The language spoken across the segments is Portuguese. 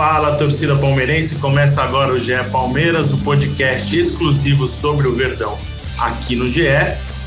Fala, torcida palmeirense. Começa agora o GE Palmeiras, o podcast exclusivo sobre o Verdão aqui no GE.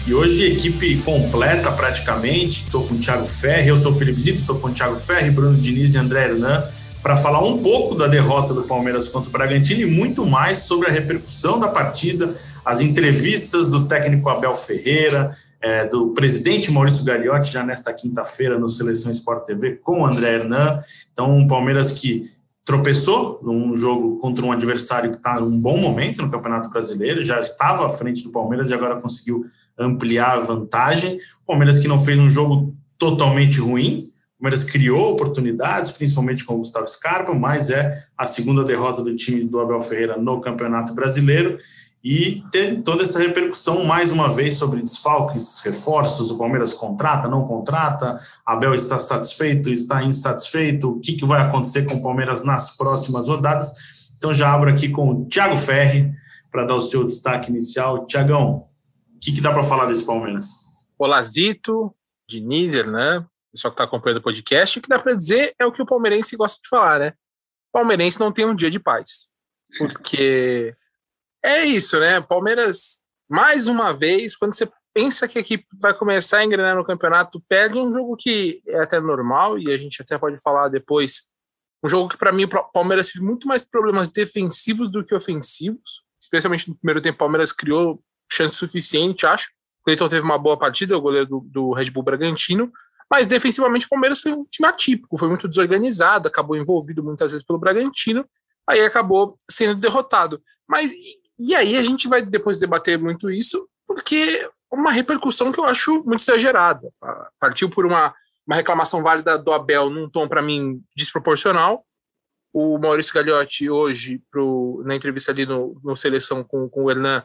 E hoje, equipe completa praticamente. Estou com o Thiago Ferri, eu sou o Felipe Zito, estou com o Thiago Ferri, Bruno Diniz e André Hernan para falar um pouco da derrota do Palmeiras contra o Bragantino e muito mais sobre a repercussão da partida, as entrevistas do técnico Abel Ferreira, é, do presidente Maurício Gagliotti, já nesta quinta-feira no Seleção Sport TV com o André Hernan. Então, um Palmeiras que tropeçou num jogo contra um adversário que está num bom momento no Campeonato Brasileiro, já estava à frente do Palmeiras e agora conseguiu ampliar a vantagem. O Palmeiras que não fez um jogo totalmente ruim, o Palmeiras criou oportunidades, principalmente com o Gustavo Scarpa, mas é a segunda derrota do time do Abel Ferreira no Campeonato Brasileiro e tem toda essa repercussão mais uma vez sobre desfalques, reforços, o Palmeiras contrata, não contrata, Abel está satisfeito, está insatisfeito, o que, que vai acontecer com o Palmeiras nas próximas rodadas. Então já abro aqui com o Thiago Ferri para dar o seu destaque inicial. Tiagão, o que, que dá para falar desse Palmeiras? Olá, Zito, Diniz, Hernan, pessoal que está acompanhando o podcast, o que dá para dizer é o que o palmeirense gosta de falar, né? O palmeirense não tem um dia de paz, porque é isso, né? Palmeiras, mais uma vez, quando você pensa que a equipe vai começar a engrenar no campeonato, perde um jogo que é até normal, e a gente até pode falar depois. Um jogo que, para mim, o Palmeiras teve muito mais problemas defensivos do que ofensivos, especialmente no primeiro tempo. O Palmeiras criou chance suficiente, acho. O Cleiton teve uma boa partida, o goleiro do, do Red Bull Bragantino, mas defensivamente o Palmeiras foi um time atípico, foi muito desorganizado, acabou envolvido muitas vezes pelo Bragantino, aí acabou sendo derrotado. Mas e aí a gente vai depois debater muito isso, porque uma repercussão que eu acho muito exagerada. Partiu por uma, uma reclamação válida do Abel num tom, para mim, desproporcional. O Maurício Gagliotti, hoje, pro, na entrevista ali no, no Seleção com, com o Hernan,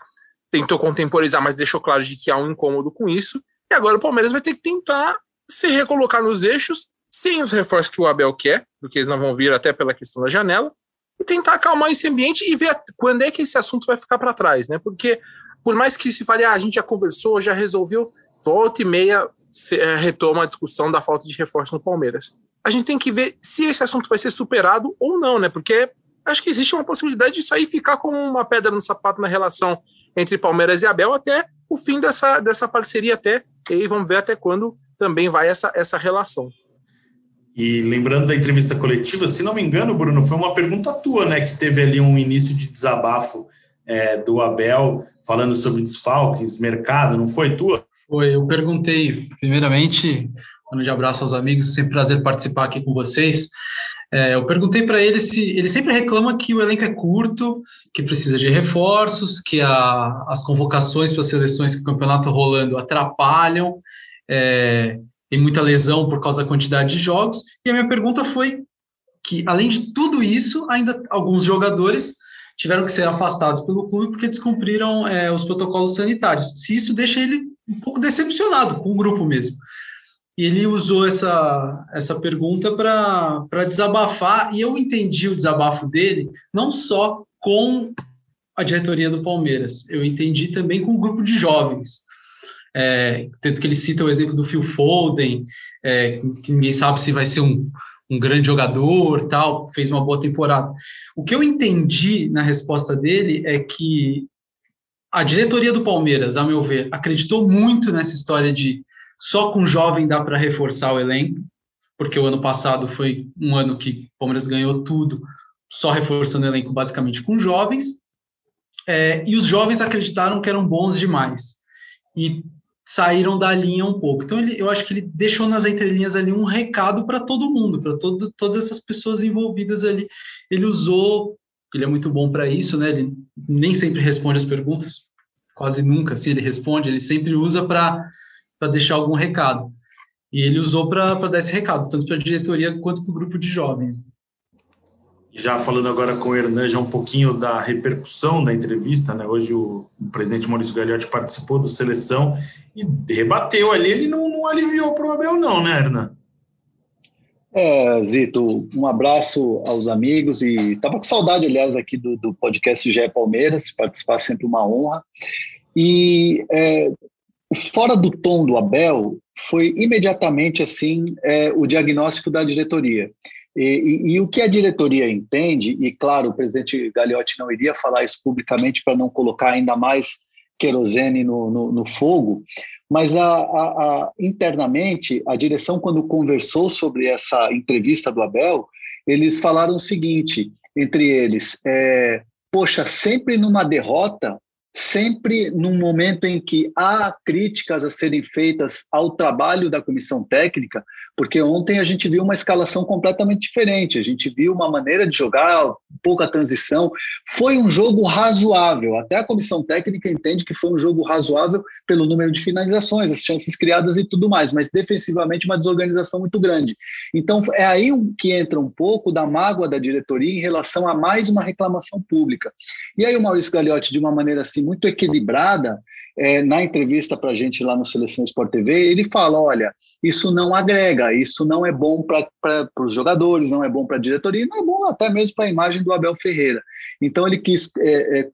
tentou contemporizar, mas deixou claro de que há um incômodo com isso. E agora o Palmeiras vai ter que tentar se recolocar nos eixos, sem os reforços que o Abel quer, porque eles não vão vir até pela questão da janela, e tentar acalmar esse ambiente e ver quando é que esse assunto vai ficar para trás, né? Porque por mais que se fale, ah, a gente já conversou, já resolveu, volta e meia se, é, retoma a discussão da falta de reforço no Palmeiras. A gente tem que ver se esse assunto vai ser superado ou não, né? Porque acho que existe uma possibilidade de sair ficar como uma pedra no sapato na relação entre Palmeiras e Abel até o fim dessa, dessa parceria até, e aí vamos ver até quando também vai essa, essa relação. E lembrando da entrevista coletiva, se não me engano, Bruno, foi uma pergunta tua, né, que teve ali um início de desabafo é, do Abel, falando sobre desfalques, mercado, não foi tua? Foi, eu perguntei, primeiramente, um de abraço aos amigos, sempre prazer participar aqui com vocês. É, eu perguntei para ele se ele sempre reclama que o elenco é curto, que precisa de reforços, que a, as convocações para as seleções que o campeonato rolando atrapalham. É, tem muita lesão por causa da quantidade de jogos. E a minha pergunta foi que, além de tudo isso, ainda alguns jogadores tiveram que ser afastados pelo clube porque descumpriram é, os protocolos sanitários. Se isso deixa ele um pouco decepcionado com o grupo mesmo. E ele usou essa, essa pergunta para desabafar, e eu entendi o desabafo dele não só com a diretoria do Palmeiras, eu entendi também com o grupo de jovens. É, tanto que ele cita o exemplo do Phil Foden, é, que ninguém sabe se vai ser um, um grande jogador, tal, fez uma boa temporada. O que eu entendi na resposta dele é que a diretoria do Palmeiras, a meu ver, acreditou muito nessa história de só com jovem dá para reforçar o elenco, porque o ano passado foi um ano que o Palmeiras ganhou tudo, só reforçando o elenco basicamente com jovens, é, e os jovens acreditaram que eram bons demais. E saíram da linha um pouco. Então, ele, eu acho que ele deixou nas entrelinhas ali um recado para todo mundo, para todo, todas essas pessoas envolvidas ali. Ele usou, ele é muito bom para isso, né? Ele nem sempre responde as perguntas, quase nunca, se ele responde, ele sempre usa para deixar algum recado. E ele usou para dar esse recado, tanto para a diretoria quanto para o grupo de jovens. Já falando agora com o Hernan, já um pouquinho da repercussão da entrevista, né? Hoje o, presidente Maurício Gagliotti participou do seleção e rebateu ali, ele não, não aliviou para o Abel, não, né, Hernan? É, Zito, um abraço aos amigos e estava com saudade, aliás, aqui do, do podcast GE Palmeiras, participar sempre uma honra. E é, fora do tom do Abel, foi imediatamente assim é, o diagnóstico da diretoria. E, e, e, o que a diretoria entende, e claro, o presidente Gagliotti não iria falar isso publicamente para não colocar ainda mais querosene no, no, no fogo, mas a, a, a, internamente, a direção, quando conversou sobre essa entrevista do Abel, eles falaram o seguinte, entre eles, é, poxa, sempre numa derrota, sempre num momento em que há críticas a serem feitas ao trabalho da comissão técnica, porque ontem a gente viu uma escalação completamente diferente, a gente viu uma maneira de jogar, pouca transição. Foi um jogo razoável, até a comissão técnica entende que foi um jogo razoável pelo número de finalizações, as chances criadas e tudo mais, mas defensivamente uma desorganização muito grande. Então é aí que entra um pouco da mágoa da diretoria em relação a mais uma reclamação pública. E aí o Maurício Gagliotti, de uma maneira assim muito equilibrada, é, na entrevista para a gente lá no Seleção Sport TV, ele fala: olha, isso não agrega, isso não é bom para os jogadores, não é bom para a diretoria, não é bom até mesmo para a imagem do Abel Ferreira. Então ele quis, é, é,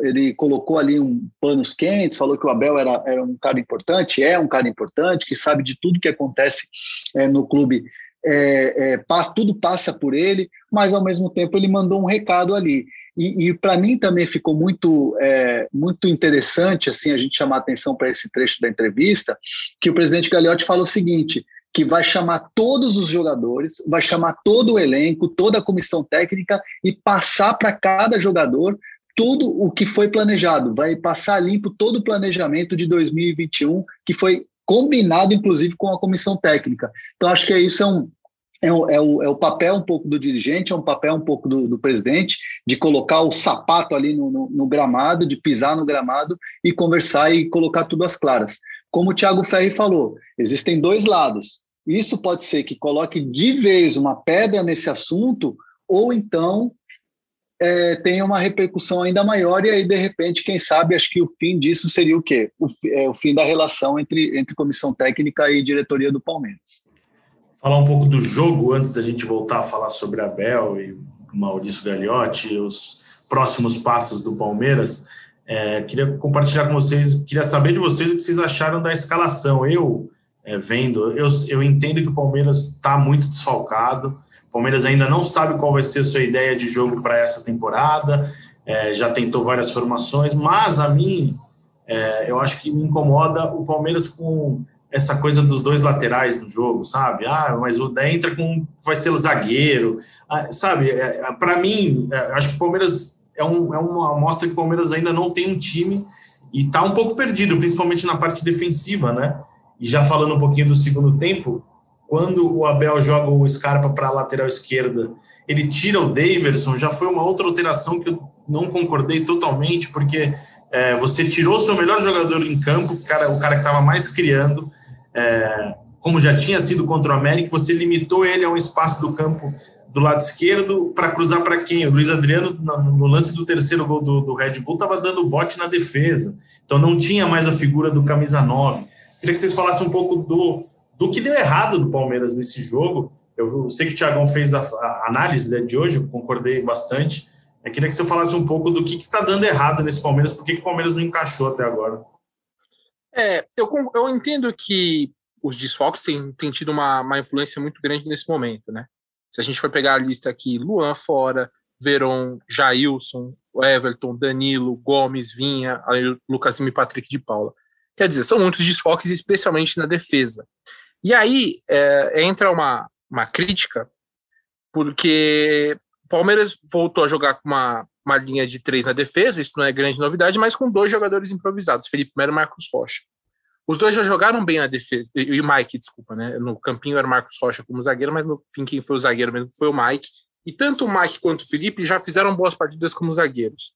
ele colocou ali um panos quentes, falou que o Abel era, era um cara importante, é um cara importante, que sabe de tudo que acontece é, no clube. É, é, passa, tudo passa por ele, mas ao mesmo tempo ele mandou um recado ali. E, e para mim também ficou muito, é, muito interessante assim a gente chamar atenção para esse trecho da entrevista, que o presidente Gagliotti fala o seguinte, que vai chamar todos os jogadores, vai chamar todo o elenco, toda a comissão técnica e passar para cada jogador tudo o que foi planejado, vai passar limpo todo o planejamento de 2021 que foi combinado, inclusive, com a comissão técnica. Então, acho que isso é um, é o, é, o, é o papel um pouco do dirigente, é um papel um pouco do, do presidente, de colocar o sapato ali no, no, no, gramado, de pisar no gramado e conversar e colocar tudo às claras. Como o Thiago Ferri falou, existem dois lados. Isso pode ser que coloque de vez uma pedra nesse assunto, ou então é, tenha uma repercussão ainda maior, e aí, de repente, quem sabe, acho que o fim disso seria o quê? O, é, o fim da relação entre, entre comissão técnica e diretoria do Palmeiras falar um pouco do jogo antes da gente voltar a falar sobre Abel e Maurício Gagliotti os próximos passos do Palmeiras. É, queria compartilhar com vocês, queria saber de vocês o que vocês acharam da escalação. Eu, é, vendo, eu, eu entendo que o Palmeiras está muito desfalcado, o Palmeiras ainda não sabe qual vai ser a sua ideia de jogo para essa temporada, é, já tentou várias formações, mas a mim, é, eu acho que me incomoda o Palmeiras com essa coisa dos dois laterais no jogo, sabe? Ah, mas o entra com vai ser o zagueiro, ah, sabe? É, é para mim, é, acho que o Palmeiras é, um, é uma amostra que o Palmeiras ainda não tem um time e está um pouco perdido, principalmente na parte defensiva, né? E já falando um pouquinho do segundo tempo, quando o Abel joga o Scarpa para a lateral esquerda, ele tira o Daverson, já foi uma outra alteração que eu não concordei totalmente, porque é, você tirou seu melhor jogador em campo, cara, o cara que estava mais criando, é, como já tinha sido contra o América, você limitou ele a um espaço do campo do lado esquerdo para cruzar para quem? O Luiz Adriano, no lance do terceiro gol do, do Red Bull, estava dando bote na defesa. Então não tinha mais a figura do camisa 9. Queria que vocês falassem um pouco do, do que deu errado do Palmeiras nesse jogo. Eu, sei que o Thiagão fez a, a análise né, de hoje, eu concordei bastante. Eu queria que você falasse um pouco do que está dando errado nesse Palmeiras, por que, que o Palmeiras não encaixou até agora. É, eu, eu entendo que os desfalques têm, têm tido uma, uma influência muito grande nesse momento, né? Se a gente for pegar a lista aqui, Luan fora, Veron, Jailson, Everton, Danilo, Gomes, Vinha, Lucas e Patrick de Paula. Quer dizer, são muitos desfalques, especialmente na defesa. E aí é, entra uma, uma crítica, porque o Palmeiras voltou a jogar com uma, uma linha de três na defesa, isso não é grande novidade, mas com dois jogadores improvisados, Felipe Melo e Marcos Rocha. Os dois já jogaram bem na defesa, e o Mike, desculpa, né? No campinho era o Marcos Rocha como zagueiro, mas no fim quem foi o zagueiro mesmo foi o Mike. E tanto o Mike quanto o Felipe já fizeram boas partidas como zagueiros.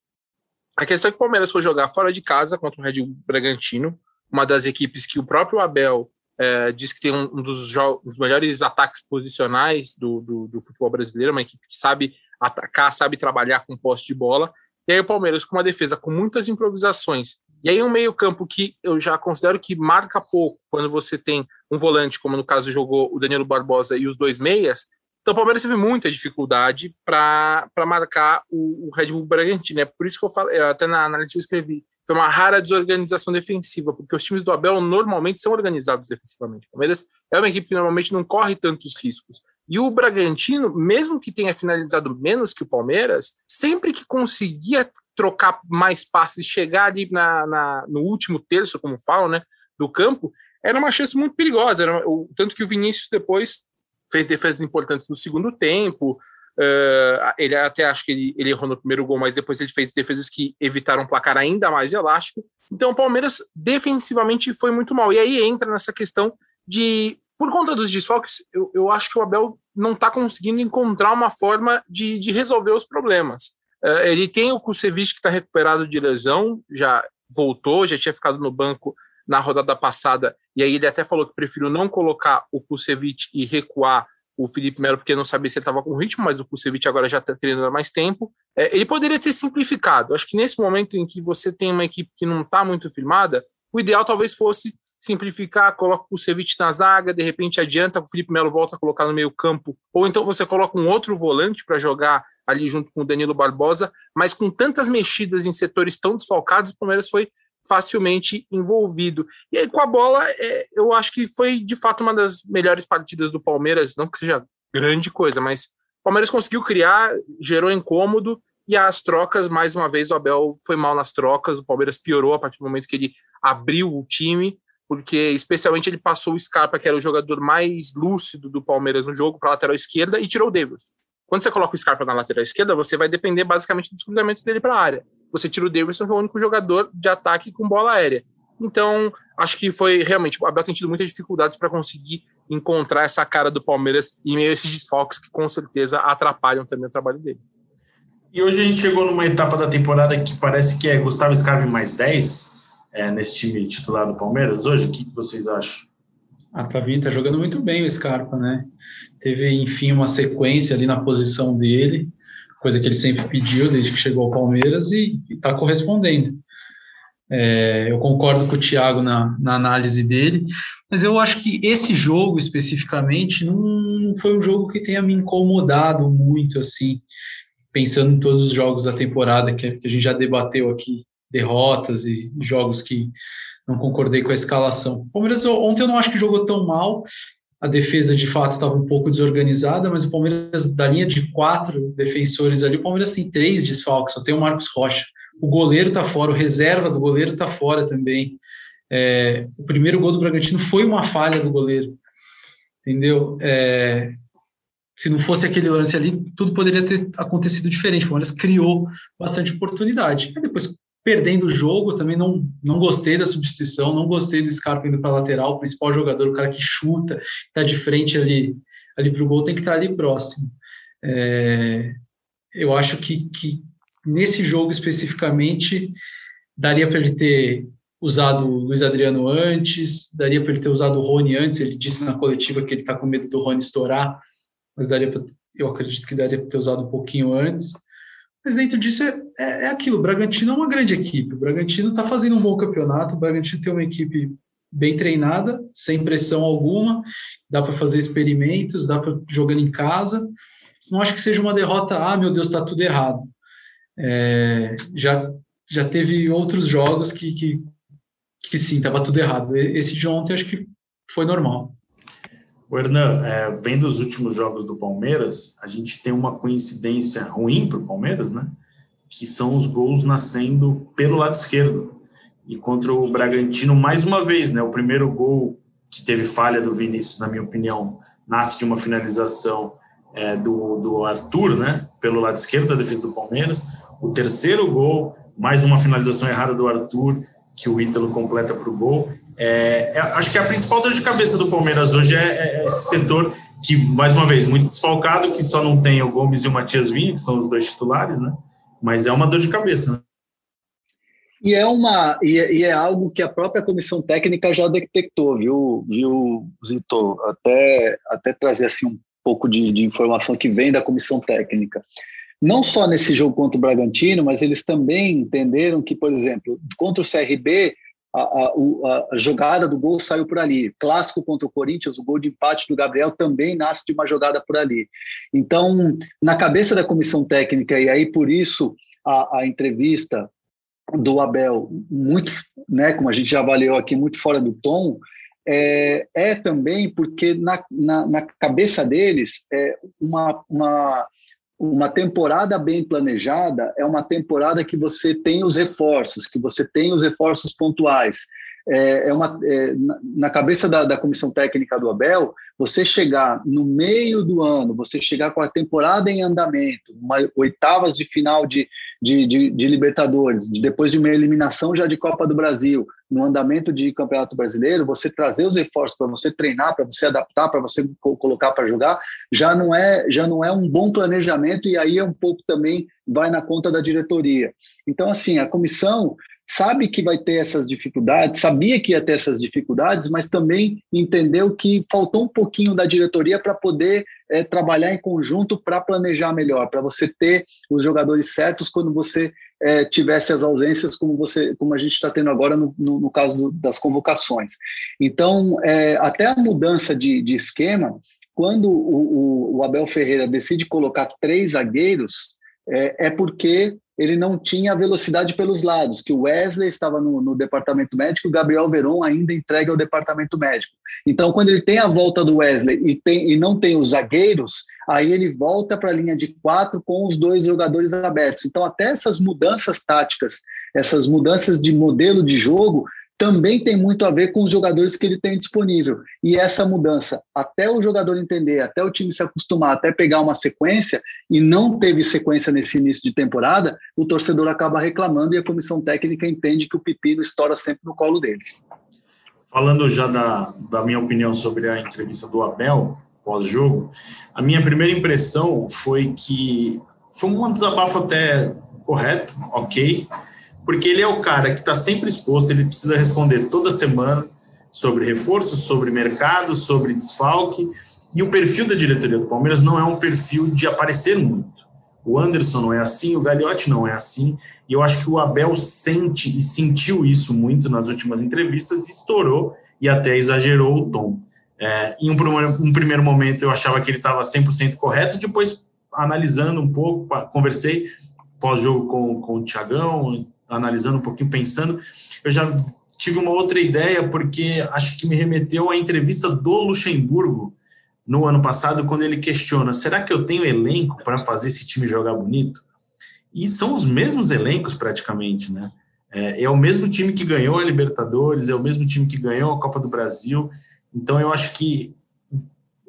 A questão é que o Palmeiras foi jogar fora de casa contra o Red Bull Bragantino, uma das equipes que o próprio Abel é, diz que tem um, um dos, dos, melhores ataques posicionais do, do, do, futebol brasileiro, uma equipe que sabe atacar, sabe trabalhar com posse de bola. E aí o Palmeiras com uma defesa com muitas improvisações. E aí um meio campo que eu já considero que marca pouco quando você tem um volante, como no caso jogou o Danilo Barbosa e os dois meias. Então o Palmeiras teve muita dificuldade para marcar o, o Red Bull Bragantino. É por isso que eu falei, até na análise eu escrevi, foi uma rara desorganização defensiva, porque os times do Abel normalmente são organizados defensivamente. O Palmeiras é uma equipe que normalmente não corre tantos riscos. E o Bragantino, mesmo que tenha finalizado menos que o Palmeiras, sempre que conseguia trocar mais passes, chegar ali na, na no último terço, como falam, né, do campo, era uma chance muito perigosa. Era, o, tanto que o Vinícius depois fez defesas importantes no segundo tempo, Uh, ele até acho que ele, ele, errou no primeiro gol, mas depois ele fez defesas que evitaram um placar ainda mais elástico. Então o Palmeiras defensivamente foi muito mal. E aí entra nessa questão de, por conta dos desfalques, eu, eu acho que o Abel não está conseguindo encontrar uma forma de, de resolver os problemas. Uh, ele tem o Kusevich que está recuperado de lesão, já voltou, já tinha ficado no banco na rodada passada, e aí ele até falou que preferiu não colocar o Kusevich e recuar o Felipe Melo, porque não sabia se ele estava com ritmo, mas o Kusevich agora já está treinando há mais tempo. É, ele poderia ter simplificado. Acho que nesse momento em que você tem uma equipe que não está muito firmada, o ideal talvez fosse simplificar, coloca o Kusevich na zaga, de repente adianta, o Felipe Melo volta a colocar no meio campo, ou então você coloca um outro volante para jogar ali junto com o Danilo Barbosa, mas com tantas mexidas em setores tão desfalcados, o Palmeiras foi facilmente envolvido. E aí, com a bola, é, eu acho que foi de fato uma das melhores partidas do Palmeiras, não que seja grande coisa, mas o Palmeiras conseguiu criar, gerou incômodo, e as trocas, mais uma vez, o Abel foi mal nas trocas, o Palmeiras piorou a partir do momento que ele abriu o time, porque especialmente ele passou o Scarpa, que era o jogador mais lúcido do Palmeiras no jogo, para a lateral esquerda, e tirou o Davis. Quando você coloca o Scarpa na lateral esquerda, você vai depender basicamente dos cruzamentos dele para a área você tira o Davidson, que é o único jogador de ataque com bola aérea. Então, acho que foi realmente. O Abel tem tido muitas dificuldades para conseguir encontrar essa cara do Palmeiras em meio esses desfalques que com certeza atrapalham também o trabalho dele. E hoje a gente chegou numa etapa da temporada que parece que é Gustavo Scarpa mais 10 é, nesse time titular do Palmeiras hoje. O que, que vocês acham? Ah, tá vindo, tá jogando muito bem o Scarpa, né? Teve, enfim, uma sequência ali na posição dele coisa que ele sempre pediu desde que chegou ao Palmeiras e está correspondendo. É, eu concordo com o Thiago na, na, análise dele, mas eu acho que esse jogo especificamente não foi um jogo que tenha me incomodado muito, assim, pensando em todos os jogos da temporada que, que a gente já debateu aqui, derrotas e jogos que não concordei com a escalação. O Palmeiras ontem eu não acho que jogou tão mal, a defesa de fato estava um pouco desorganizada, mas o Palmeiras, da linha de quatro defensores ali, o Palmeiras tem três desfalques, só tem o Marcos Rocha. O goleiro está fora, o reserva do goleiro está fora também. É, o primeiro gol do Bragantino foi uma falha do goleiro, entendeu? É, se não fosse aquele lance ali, tudo poderia ter acontecido diferente. O Palmeiras criou bastante oportunidade. Aí depois perdendo o jogo, também não, não gostei da substituição, não gostei do Scarpa indo para lateral, o principal jogador, o cara que chuta, está de frente ali, ali para o gol, tem que estar tá ali próximo. É, eu acho que, que nesse jogo especificamente daria para ele ter usado o Luiz Adriano antes, daria para ele ter usado o Rony antes, ele disse na coletiva que ele está com medo do Rony estourar, mas daria pra, eu acredito que daria para ter usado um pouquinho antes. Mas dentro disso é, é, é aquilo. O Bragantino é uma grande equipe. O Bragantino está fazendo um bom campeonato. O Bragantino tem uma equipe bem treinada, sem pressão alguma. Dá para fazer experimentos, dá para jogando em casa. Não acho que seja uma derrota. Ah, meu Deus, está tudo errado. É, já já teve outros jogos que, que, que sim, estava tudo errado. Esse de ontem acho que foi normal. O Hernan, é, vendo os últimos jogos do Palmeiras, a gente tem uma coincidência ruim para o Palmeiras, né? Que são os gols nascendo pelo lado esquerdo. E contra o Bragantino, mais uma vez, né? O primeiro gol que teve falha do Vinícius, na minha opinião, nasce de uma finalização é, do, do Arthur, né? Pelo lado esquerdo da defesa do Palmeiras. O terceiro gol, mais uma finalização errada do Arthur, que o Ítalo completa para o gol. É, é, acho que a principal dor de cabeça do Palmeiras hoje é, é, esse setor que, mais uma vez, muito desfalcado, que só não tem o Gomes e o Matias Vinha, que são os dois titulares, né? Mas é uma dor de cabeça, né? E é uma e é, e é, algo que a própria comissão técnica já detectou, viu, viu, Zito? Até até trazer assim um pouco de, de informação que vem da comissão técnica. Não só nesse jogo contra o Bragantino, mas eles também entenderam que, por exemplo, contra o CRB, a, a, a, jogada do gol saiu por ali. Clássico contra o Corinthians, o gol de empate do Gabriel também nasce de uma jogada por ali. Então, na cabeça da comissão técnica, e aí por isso a, a entrevista do Abel, muito, né, como a gente já avaliou aqui, muito fora do tom, é, é também porque na, na, na cabeça deles é uma, uma uma temporada bem planejada é uma temporada que você tem os reforços, que você tem os reforços pontuais. É, é uma, é, na cabeça da, da comissão técnica do Abel, você chegar no meio do ano, você chegar com a temporada em andamento, uma, oitavas de final de, de, de, de Libertadores, de, depois de uma eliminação já de Copa do Brasil, no andamento de Campeonato Brasileiro, você trazer os reforços para você treinar, para você adaptar, para você co colocar para jogar, já não é já não é um bom planejamento e aí é um pouco também vai na conta da diretoria. Então assim, a comissão sabe que vai ter essas dificuldades, sabia que ia ter essas dificuldades, mas também entendeu que faltou um pouquinho da diretoria para poder é, trabalhar em conjunto para planejar melhor, para você ter os jogadores certos quando você é, tivesse as ausências, como você, como a gente está tendo agora no, no, no caso do, das convocações. Então, é, até a mudança de, de esquema, quando o, o, o Abel Ferreira decide colocar três zagueiros, é, é porque ele não tinha velocidade pelos lados, que o Wesley estava no, no departamento médico, o Gabriel Veron ainda entregue ao departamento médico. Então, quando ele tem a volta do Wesley e, tem, e não tem os zagueiros, aí ele volta para a linha de quatro com os dois jogadores abertos. Então, até essas mudanças táticas, essas mudanças de modelo de jogo, também tem muito a ver com os jogadores que ele tem disponível. E essa mudança, até o jogador entender, até o time se acostumar, até pegar uma sequência, e não teve sequência nesse início de temporada, o torcedor acaba reclamando e a comissão técnica entende que o pepino estoura sempre no colo deles. Falando já da, da minha opinião sobre a entrevista do Abel, pós-jogo, a minha primeira impressão foi que foi um desabafo até correto, ok, porque ele é o cara que está sempre exposto, ele precisa responder toda semana sobre reforços, sobre mercado, sobre desfalque, e o perfil da diretoria do Palmeiras não é um perfil de aparecer muito. O Anderson não é assim, o Gagliotti não é assim, e eu acho que o Abel sente e sentiu isso muito nas últimas entrevistas e estourou e até exagerou o tom. É, em um, um, primeiro momento eu achava que ele estava 100% correto, depois analisando um pouco, conversei pós-jogo com, com o Tiagão, analisando um pouquinho, pensando, eu já tive uma outra ideia, porque acho que me remeteu à entrevista do Luxemburgo no ano passado, quando ele questiona: será que eu tenho elenco para fazer esse time jogar bonito? E são os mesmos elencos praticamente, né? É, é, o mesmo time que ganhou a Libertadores, é o mesmo time que ganhou a Copa do Brasil. Então eu acho que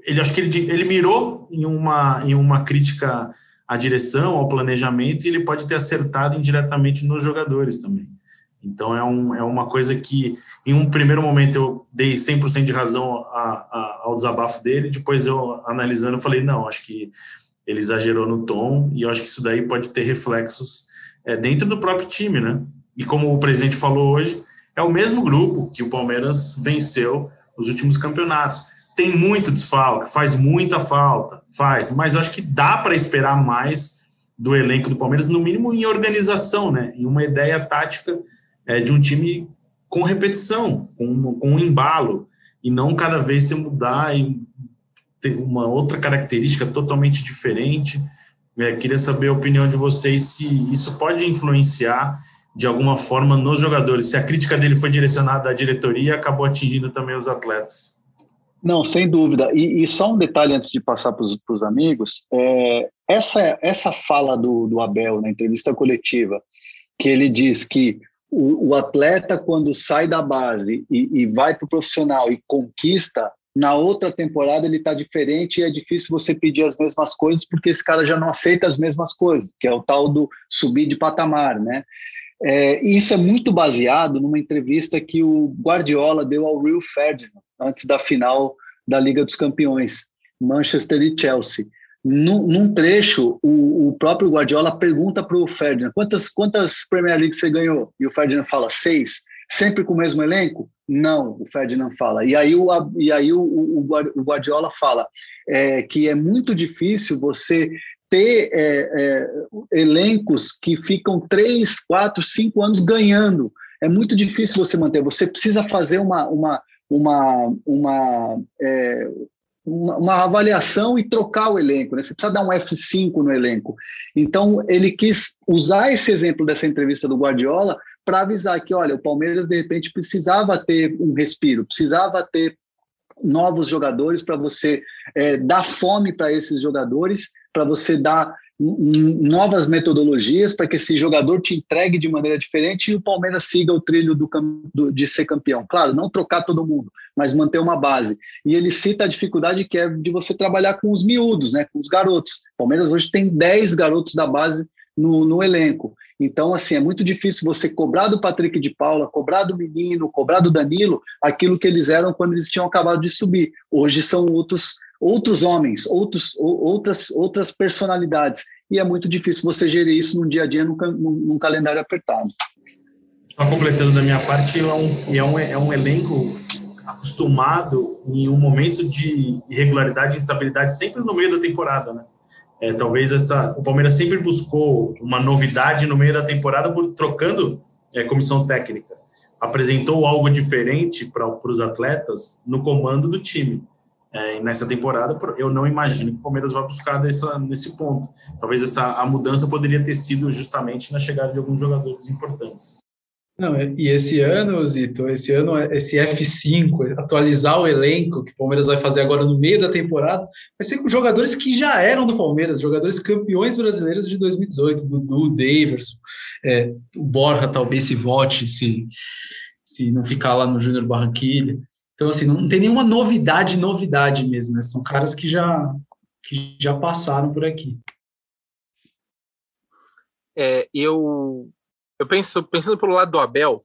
ele acho que ele, ele mirou em uma, em uma crítica a direção, ao planejamento, e ele pode ter acertado indiretamente nos jogadores também. Então é, um, é uma coisa que, em um primeiro momento, eu dei 100% de razão a, a, ao desabafo dele, depois eu, analisando, falei, não, acho que ele exagerou no tom, e eu acho que isso daí pode ter reflexos é, dentro do próprio time, né? E como o presidente falou hoje, é o mesmo grupo que o Palmeiras venceu os últimos campeonatos tem muito desfalque, faz muita falta, faz, mas acho que dá para esperar mais do elenco do Palmeiras, no mínimo em organização, né? Em uma ideia tática é, de um time com repetição, com, com um embalo, e não cada vez se mudar e ter uma outra característica totalmente diferente. É, queria saber a opinião de vocês se isso pode influenciar de alguma forma nos jogadores, se a crítica dele foi direcionada à diretoria acabou atingindo também os atletas. Não, sem dúvida. E, e, só um detalhe antes de passar para os amigos: é, essa, essa fala do, do Abel na entrevista coletiva, que ele diz que o, o atleta, quando sai da base e, e vai para o profissional e conquista, na outra temporada ele está diferente e é difícil você pedir as mesmas coisas porque esse cara já não aceita as mesmas coisas, que é o tal do subir de patamar, né? É, isso é muito baseado numa entrevista que o Guardiola deu ao Rio Ferdinand antes da final da Liga dos Campeões, Manchester e Chelsea. num, num trecho, o, o, próprio Guardiola pergunta para o Ferdinand: quantas, quantas Premier League você ganhou? E o Ferdinand fala: seis. Sempre com o mesmo elenco? Não, o Ferdinand fala. E aí o, e aí o, o, o Guardiola fala é, que é muito difícil você ter é, é, elencos que ficam três, quatro, cinco anos ganhando. É muito difícil você manter. Você precisa fazer uma, uma, uma, uma, é, uma, uma, avaliação e trocar o elenco, né? Você precisa dar um F5 no elenco. Então, ele quis usar esse exemplo dessa entrevista do Guardiola para avisar que, olha, o Palmeiras, de repente, precisava ter um respiro, precisava ter novos jogadores para você é, dar fome para esses jogadores, para você dar novas metodologias para que esse jogador te entregue de maneira diferente e o Palmeiras siga o trilho do, do, de ser campeão. Claro, não trocar todo mundo, mas manter uma base. E ele cita a dificuldade que é de você trabalhar com os miúdos, né, com os garotos. O Palmeiras hoje tem 10 garotos da base no, no elenco. Então, assim, é muito difícil você cobrar do Patrick de Paula, cobrar do menino, cobrar do Danilo, aquilo que eles eram quando eles tinham acabado de subir. Hoje são outros outros homens, outros, outras, outras personalidades. E é muito difícil você gerir isso num dia a dia, num, num, num calendário apertado. Só completando da minha parte, é um, é um, é um elenco acostumado em um momento de irregularidade e instabilidade sempre no meio da temporada, né? É, talvez essa o Palmeiras sempre buscou uma novidade no meio da temporada por trocando é, comissão técnica apresentou algo diferente para os atletas no comando do time é, nessa temporada, eu não imagino que o Palmeiras vá buscar dessa, nesse ponto. Talvez essa, a mudança poderia ter sido justamente na chegada de alguns jogadores importantes. Não, e esse ano, Zito, esse ano, esse F5, atualizar o elenco que o Palmeiras vai fazer agora no meio da temporada, vai ser com jogadores que já eram do Palmeiras, jogadores campeões brasileiros de 2018, Dudu, Daverson, é, o Borja talvez se vote, se, se não ficar lá no Júnior Barranquilha. Então, assim, não tem nenhuma novidade, novidade mesmo, né? São caras que já, que já passaram por aqui. É, eu, eu penso, pensando pelo lado do Abel,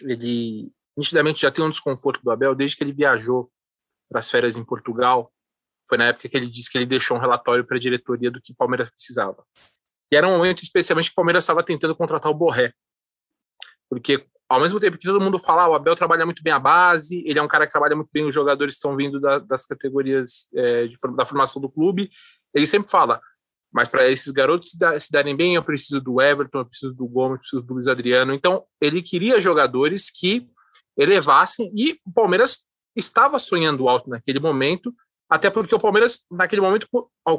ele nitidamente já tem um desconforto do Abel desde que ele viajou para as férias em Portugal. Foi na época que ele disse que ele deixou um relatório para a diretoria do que o Palmeiras precisava. E era um momento especialmente que o Palmeiras estava tentando contratar o Borré. Porque ao mesmo tempo que todo mundo fala, ah, o Abel trabalha muito bem a base, ele é um cara que trabalha muito bem os jogadores estão vindo da, das categorias é, de, da formação do clube, ele sempre fala, mas para esses garotos se, darem bem, eu preciso do Everton, eu preciso do Gomes, eu preciso do Luiz Adriano. Então, ele queria jogadores que elevassem, e o Palmeiras estava sonhando alto naquele momento, até porque o Palmeiras, naquele momento,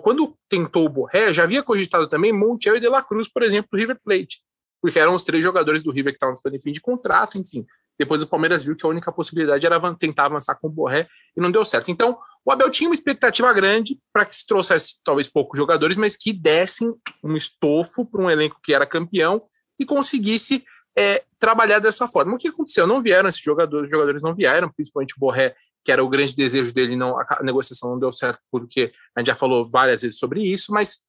quando tentou o Borré, já havia cogitado também Montiel e De La Cruz, por exemplo, do River Plate porque eram os três jogadores do River que estavam em fim de contrato, enfim. Depois o Palmeiras viu que a única possibilidade era tentar avançar com o Borré e não deu certo. Então, o Abel tinha uma expectativa grande para que se trouxesse talvez poucos jogadores, mas que dessem um estofo para um elenco que era campeão e conseguisse é, trabalhar dessa forma. O que aconteceu? Não vieram esses jogadores, os jogadores não vieram, principalmente o Borré, que era o grande desejo dele, não, a negociação não deu certo, porque a gente já falou várias vezes sobre isso, mas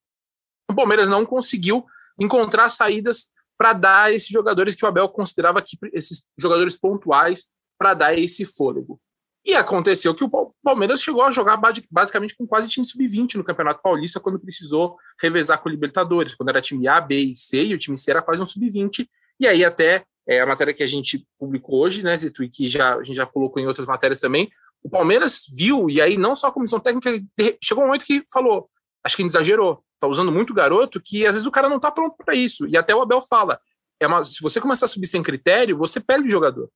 o Palmeiras não conseguiu encontrar saídas para dar esses jogadores que o Abel considerava que esses jogadores pontuais para dar esse fôlego. E aconteceu que o Palmeiras chegou a jogar basicamente com quase time sub-20 no Campeonato Paulista quando precisou revezar com o Libertadores, quando era time A, B e C, e o time C era quase um sub-20. E aí até é, a matéria que a gente publicou hoje, né, Zito, e que já, a gente já colocou em outras matérias também, o Palmeiras viu, e aí não só a comissão técnica, chegou um momento que falou, acho que exagerou, tá usando muito garoto que às vezes o cara não tá pronto para isso. E até o Abel fala, é uma, se você começar a subir sem critério, você perde o jogador.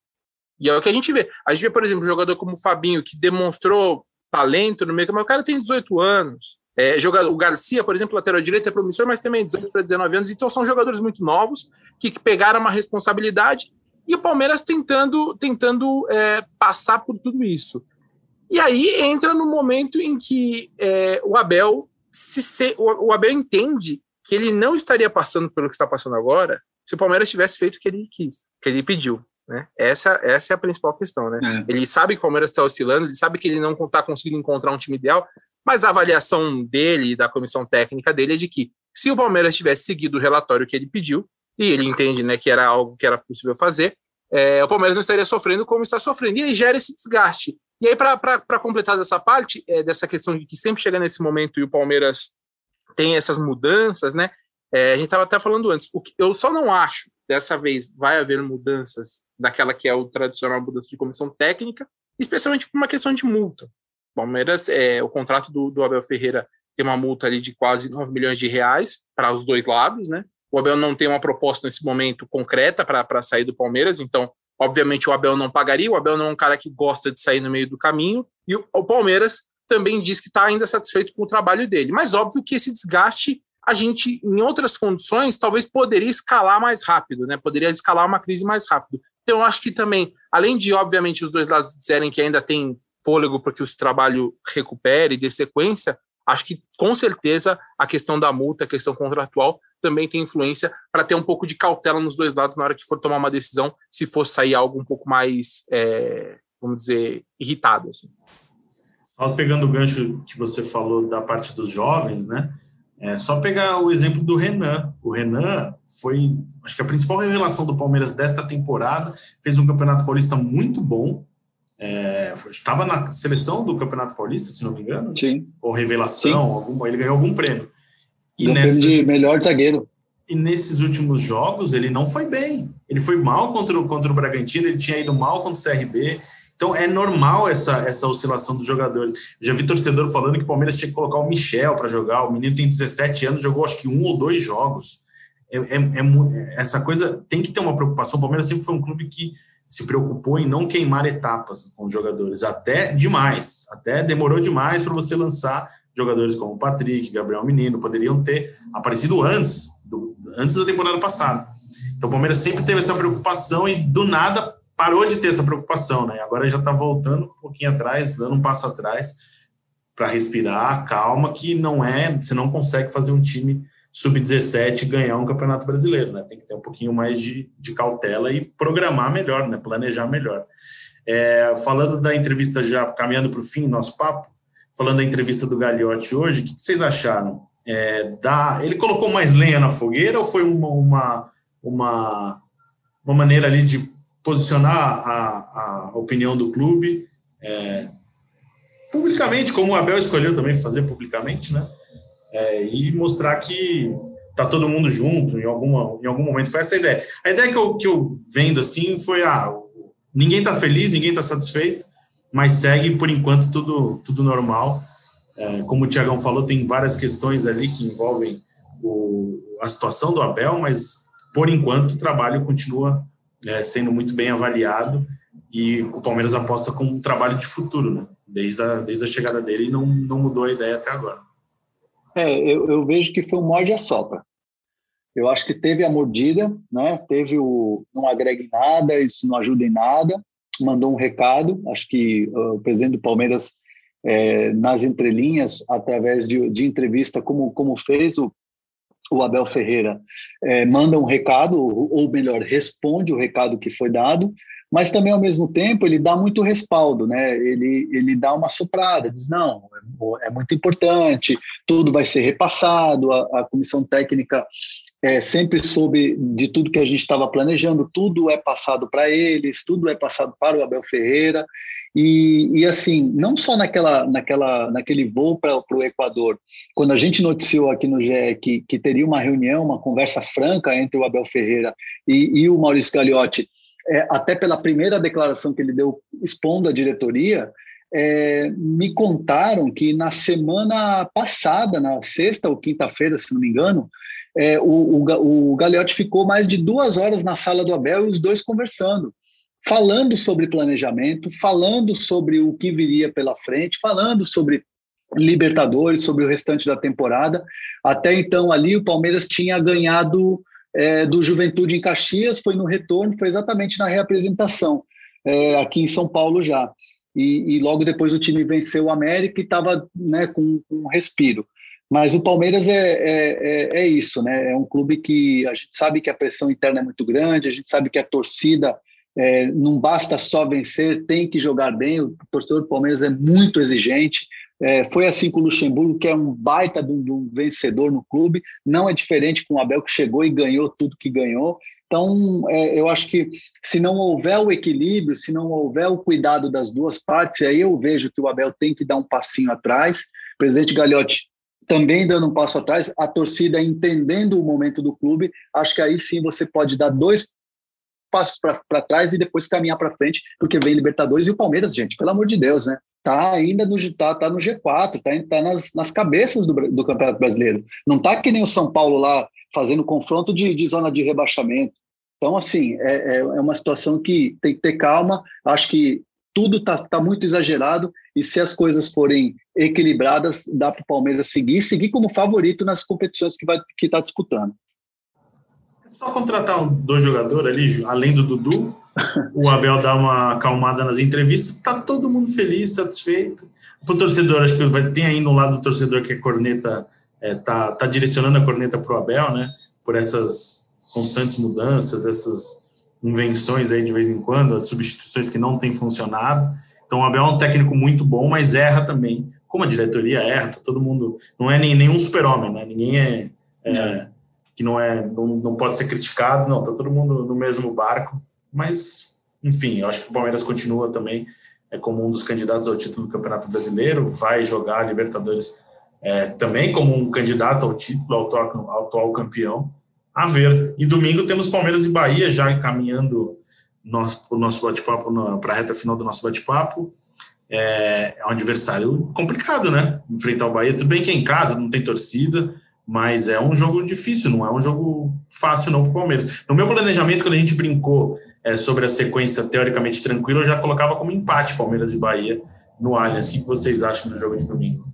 E é o que a gente vê. A gente vê, por exemplo, um jogador como o Fabinho, que demonstrou talento no meio, mas o cara tem 18 anos. É, jogador, o Garcia, por exemplo, lateral direito é promissor, mas também 18 para 19 anos. Então são jogadores muito novos que, que pegaram uma responsabilidade e o Palmeiras tentando, tentando é, passar por tudo isso. E aí entra no momento em que é, o Abel se, se o, o Abel entende que ele não estaria passando pelo que está passando agora se o Palmeiras tivesse feito o que ele quis, que ele pediu. Né? Essa, essa é a principal questão. Né? É. Ele sabe que o Palmeiras está oscilando, ele sabe que ele não está conseguindo encontrar um time ideal, mas a avaliação dele e da comissão técnica dele é de que se o Palmeiras tivesse seguido o relatório que ele pediu, e ele entende né, que era algo que era possível fazer, é, o Palmeiras não estaria sofrendo como está sofrendo. E aí gera esse desgaste. E aí, para completar dessa parte, é, dessa questão de que sempre chega nesse momento e o Palmeiras tem essas mudanças, né? É, a gente estava até falando antes, o que eu só não acho, dessa vez, vai haver mudanças daquela que é o tradicional mudança de comissão técnica, especialmente por uma questão de multa. Palmeiras, é, o contrato do, do Abel Ferreira tem uma multa ali de quase 9 milhões de reais para os dois lados, né? O Abel não tem uma proposta nesse momento concreta para sair do Palmeiras, então, obviamente, o Abel não pagaria. O Abel não é um cara que gosta de sair no meio do caminho. E o, o Palmeiras também diz que está ainda satisfeito com o trabalho dele. Mas óbvio que esse desgaste, a gente, em outras condições, talvez poderia escalar mais rápido, né? Poderia escalar uma crise mais rápido. Então, eu acho que também, além de, obviamente, os dois lados dizerem que ainda tem fôlego para que o trabalho recupere e dê sequência, acho que com certeza a questão da multa, a questão contratual, também tem influência para ter um pouco de cautela nos dois lados na hora que for tomar uma decisão, se for sair algo um pouco mais, é, vamos dizer, irritado. Assim. Só pegando o gancho que você falou da parte dos jovens, né? É só pegar o exemplo do Renan. O Renan foi, acho que a principal revelação do Palmeiras desta temporada, fez um campeonato paulista muito bom, é, estava na seleção do Campeonato Paulista, se não me engano. Sim. Ou revelação, Sim. Algum, ele ganhou algum prêmio. E nessa, de melhor zagueiro. E nesses últimos jogos ele não foi bem. Ele foi mal contra o, contra o Bragantino, ele tinha ido mal contra o CRB. Então é normal essa, essa oscilação dos jogadores. Já vi torcedor falando que o Palmeiras tinha que colocar o Michel para jogar. O menino tem 17 anos, jogou acho que um ou dois jogos. É, é, é, essa coisa tem que ter uma preocupação. O Palmeiras sempre foi um clube que se preocupou em não queimar etapas com os jogadores, até demais, até demorou demais para você lançar jogadores como Patrick, Gabriel Menino, poderiam ter aparecido antes, do, antes da temporada passada. Então o Palmeiras sempre teve essa preocupação e do nada parou de ter essa preocupação, né? Agora já está voltando um pouquinho atrás, dando um passo atrás para respirar, calma, que não é, você não consegue fazer um time sub-17 ganhar um campeonato brasileiro, né? Tem que ter um pouquinho mais de, de cautela e programar melhor, né? Planejar melhor. É, falando da entrevista já caminhando para o fim, nosso papo, falando da entrevista do Gagliotti hoje, o que vocês acharam? É, ele colocou mais lenha na fogueira ou foi uma, uma, uma, uma maneira ali de posicionar a, a opinião do clube é, publicamente, como o Abel escolheu também fazer publicamente, né? é, e mostrar que tá todo mundo junto em, alguma, em algum momento. Foi essa a ideia. A ideia que eu, que eu vendo assim foi: ah, ninguém tá feliz, ninguém tá satisfeito, mas segue por enquanto tudo, tudo normal. É, como o Tiagão falou, tem várias questões ali que envolvem o, a situação do Abel, mas por enquanto o trabalho continua é, sendo muito bem avaliado e o Palmeiras aposta com um trabalho de futuro, né? Desde a, desde a chegada dele e não, não mudou a ideia até agora. É, eu, eu vejo que foi um morde a sopra. Eu acho que teve a mordida, né? Teve o não agrega em nada, isso não ajuda em nada. Mandou um recado. Acho que uh, o presidente do Palmeiras, é, nas entrelinhas, através de, de entrevista, como, como fez o, o Abel Ferreira, é, manda um recado, ou melhor, responde o recado que foi dado, mas também ao mesmo tempo ele dá muito respaldo, né? Ele ele dá uma soprada, diz não, é, é muito importante, tudo vai ser repassado, a, a comissão técnica é, sempre soube de tudo que a gente estava planejando, tudo é passado para eles, tudo é passado para o Abel Ferreira. E, e assim não só naquela naquela naquele voo para o Equador, quando a gente noticiou aqui no GE que, que teria uma reunião, uma conversa franca entre o Abel Ferreira e, e o Maurício Gagliotti é, até pela primeira declaração que ele deu expondo a diretoria, é, me contaram que na semana passada, na sexta ou quinta-feira, se não me engano, é, o, o, o Galeotti ficou mais de duas horas na sala do Abel e os dois conversando, falando sobre planejamento, falando sobre o que viria pela frente, falando sobre Libertadores, sobre o restante da temporada. Até então, ali, o Palmeiras tinha ganhado é, do Juventude em Caxias, foi no retorno, foi exatamente na reapresentação, é, aqui em São Paulo já. E, e, logo depois o time venceu o América e estava né, com, com, um respiro. Mas o Palmeiras é, é, é, é, isso, né? É um clube que a gente sabe que a pressão interna é muito grande, a gente sabe que a torcida é, não basta só vencer, tem que jogar bem. O torcedor do Palmeiras é muito exigente, é, foi assim com o Luxemburgo, que é um baita de um, de um, vencedor no clube. Não é diferente com o Abel, que chegou e ganhou tudo que ganhou. Então, é, eu acho que se não houver o equilíbrio, se não houver o cuidado das duas partes, aí eu vejo que o Abel tem que dar um passinho atrás. O presidente Gagliotti também dando um passo atrás, a torcida entendendo o momento do clube, acho que aí sim você pode dar dois passos para trás e depois caminhar para frente, porque vem Libertadores e o Palmeiras, gente, pelo amor de Deus, né? Tá ainda no, tá, tá no G4, tá, tá nas, nas cabeças do, do Campeonato Brasileiro. Não tá que nem o São Paulo lá fazendo confronto de, de zona de rebaixamento. Então, assim, é, é, é uma situação que tem que ter calma. Acho que tudo está tá muito exagerado e se as coisas forem equilibradas, dá para o Palmeiras seguir, seguir como favorito nas competições que vai que está disputando. É só contratar dois jogadores ali, além do Dudu, o Abel dá uma acalmada nas entrevistas, está todo mundo feliz, satisfeito. Para o torcedor, acho que vai ter aí no lado do torcedor que a corneta está é, tá, tá direcionando a corneta para o Abel, né? Por essas constantes mudanças, essas invenções aí de vez em quando, as substituições que não têm funcionado. Então, o Abel é um técnico muito bom, mas erra também. Como a diretoria erra, tá todo mundo. Não é nem, nenhum super-homem, né? Ninguém é, é, que não é não, não pode ser criticado, não, tá todo mundo no mesmo barco. Mas, enfim, eu acho que o Palmeiras continua também é como um dos candidatos ao título do Campeonato Brasileiro, vai jogar a Libertadores é, também como um candidato ao título, ao atual, ao atual campeão a ver. E domingo temos Palmeiras e Bahia já encaminhando nosso, o nosso bate-papo para a reta final do nosso bate-papo. É, é, um adversário complicado, né? Enfrentar o Bahia. Tudo bem que é em casa, não tem torcida, mas é um jogo difícil, não é um jogo fácil não para o Palmeiras. No meu planejamento, quando a gente brincou é, sobre a sequência teoricamente tranquila, eu já colocava como empate Palmeiras e Bahia no Allianz. O que vocês acham do jogo de domingo?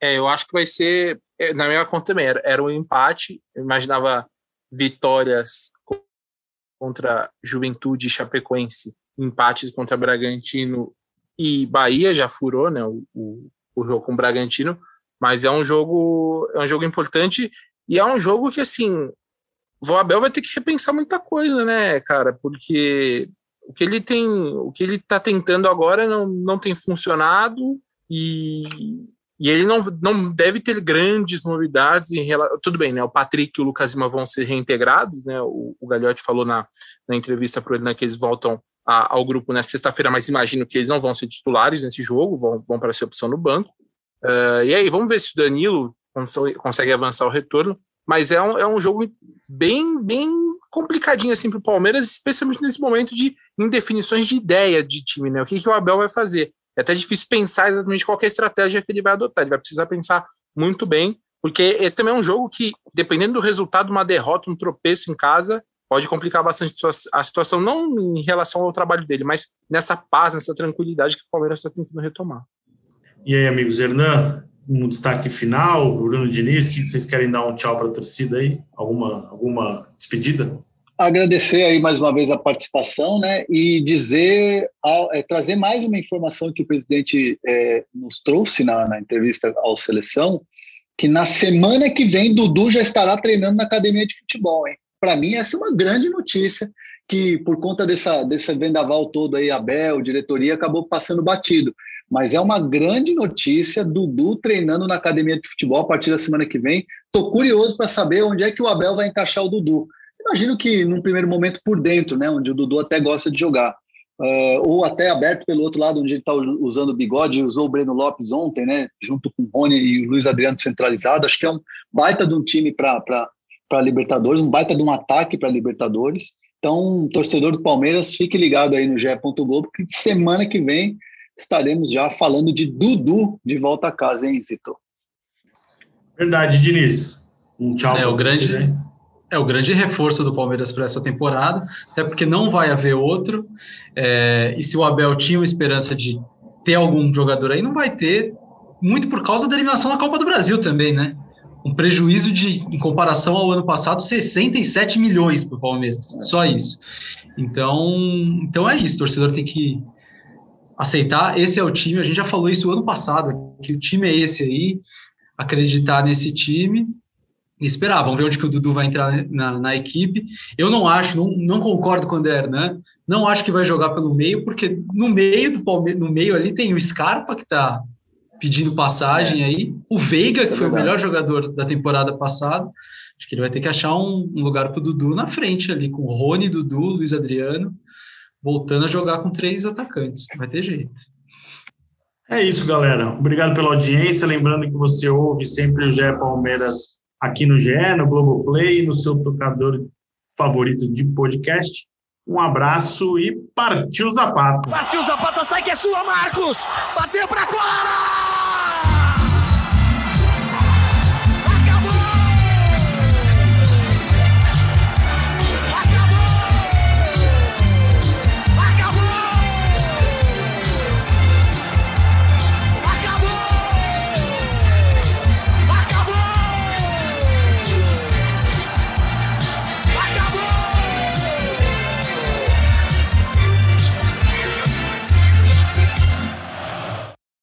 É, eu acho que vai ser na minha conta também, era, era um empate. Eu imaginava vitórias contra Juventude Chapecoense, empates contra Bragantino e Bahia já furou, né? O, o, o jogo com Bragantino, mas é um jogo é um jogo importante e é um jogo que assim o Abel vai ter que repensar muita coisa, né, cara? Porque o que ele tem, o que ele tá tentando agora não, não tem funcionado e e ele não, não deve ter grandes novidades em relação. Tudo bem, né? O Patrick e o Lucas Lima vão ser reintegrados, né? O, o Gagliotti falou na, na entrevista para ele né, que eles voltam a, ao grupo na sexta-feira, mas imagino que eles não vão ser titulares nesse jogo, vão, vão para ser opção no banco. Uh, e aí, vamos ver se o Danilo consegue avançar o retorno. Mas é um, é um jogo bem, bem complicadinho assim para o Palmeiras, especialmente nesse momento de indefinições de ideia de time, né? O que, que o Abel vai fazer? É até difícil pensar exatamente qual é a estratégia que ele vai adotar. Ele vai precisar pensar muito bem, porque esse também é um jogo que, dependendo do resultado, uma derrota, um tropeço em casa, pode complicar bastante a situação, não em relação ao trabalho dele, mas nessa paz, nessa tranquilidade que o Palmeiras está tentando retomar. E aí, amigos, Hernan, um destaque final, Bruno Diniz, que vocês querem dar um tchau para a torcida aí? Alguma, alguma despedida? Agradecer aí mais uma vez a participação, né, e dizer, é, trazer mais uma informação que o presidente é, nos trouxe na, na, entrevista ao Seleção, que na semana que vem Dudu já estará treinando na academia de futebol, hein? Para mim essa é uma grande notícia que por conta dessa desse vendaval todo aí, Abel, diretoria acabou passando batido. Mas é uma grande notícia, Dudu treinando na academia de futebol a partir da semana que vem. Estou curioso para saber onde é que o Abel vai encaixar o Dudu Imagino que num primeiro momento por dentro, né, onde o Dudu até gosta de jogar. Uh, ou até aberto pelo outro lado, onde ele está usando o bigode, usou o Breno Lopes ontem, né, junto com o Rony e o Luiz Adriano centralizado. Acho que é um baita de um time para Libertadores, um baita de um ataque para Libertadores. Então, torcedor do Palmeiras, fique ligado aí no GE. Globo, que semana que vem estaremos já falando de Dudu de volta a casa, hein, Zito? Verdade, Diniz. Um tchau. É, o grande. Você, é o grande reforço do Palmeiras para essa temporada, até porque não vai haver outro. É, e se o Abel tinha uma esperança de ter algum jogador aí, não vai ter, muito por causa da eliminação da Copa do Brasil também, né? Um prejuízo de, em comparação ao ano passado, 67 milhões para o Palmeiras, só isso. Então, então é isso, o torcedor tem que aceitar. Esse é o time, a gente já falou isso ano passado, que o time é esse aí, acreditar nesse time esperar. Vamos ver onde que o Dudu vai entrar na, na equipe. Eu não acho, não, não concordo com o Der, né? Não acho que vai jogar pelo meio, porque no meio do Palmeiras, no meio ali tem o Scarpa que está pedindo passagem é. aí, o Veiga, que foi o melhor jogador da temporada passada. Acho que ele vai ter que achar um, um lugar para o Dudu na frente ali, com Rony, Dudu, Luiz Adriano, voltando a jogar com três atacantes. Não vai ter jeito. É isso, galera. Obrigado pela audiência. Lembrando que você ouve sempre o GE Palmeiras aqui no GE, no Globoplay, no seu tocador favorito de podcast. Um abraço e partiu Zapata. Partiu Zapata, sai que é sua, Marcos! Bateu para fora!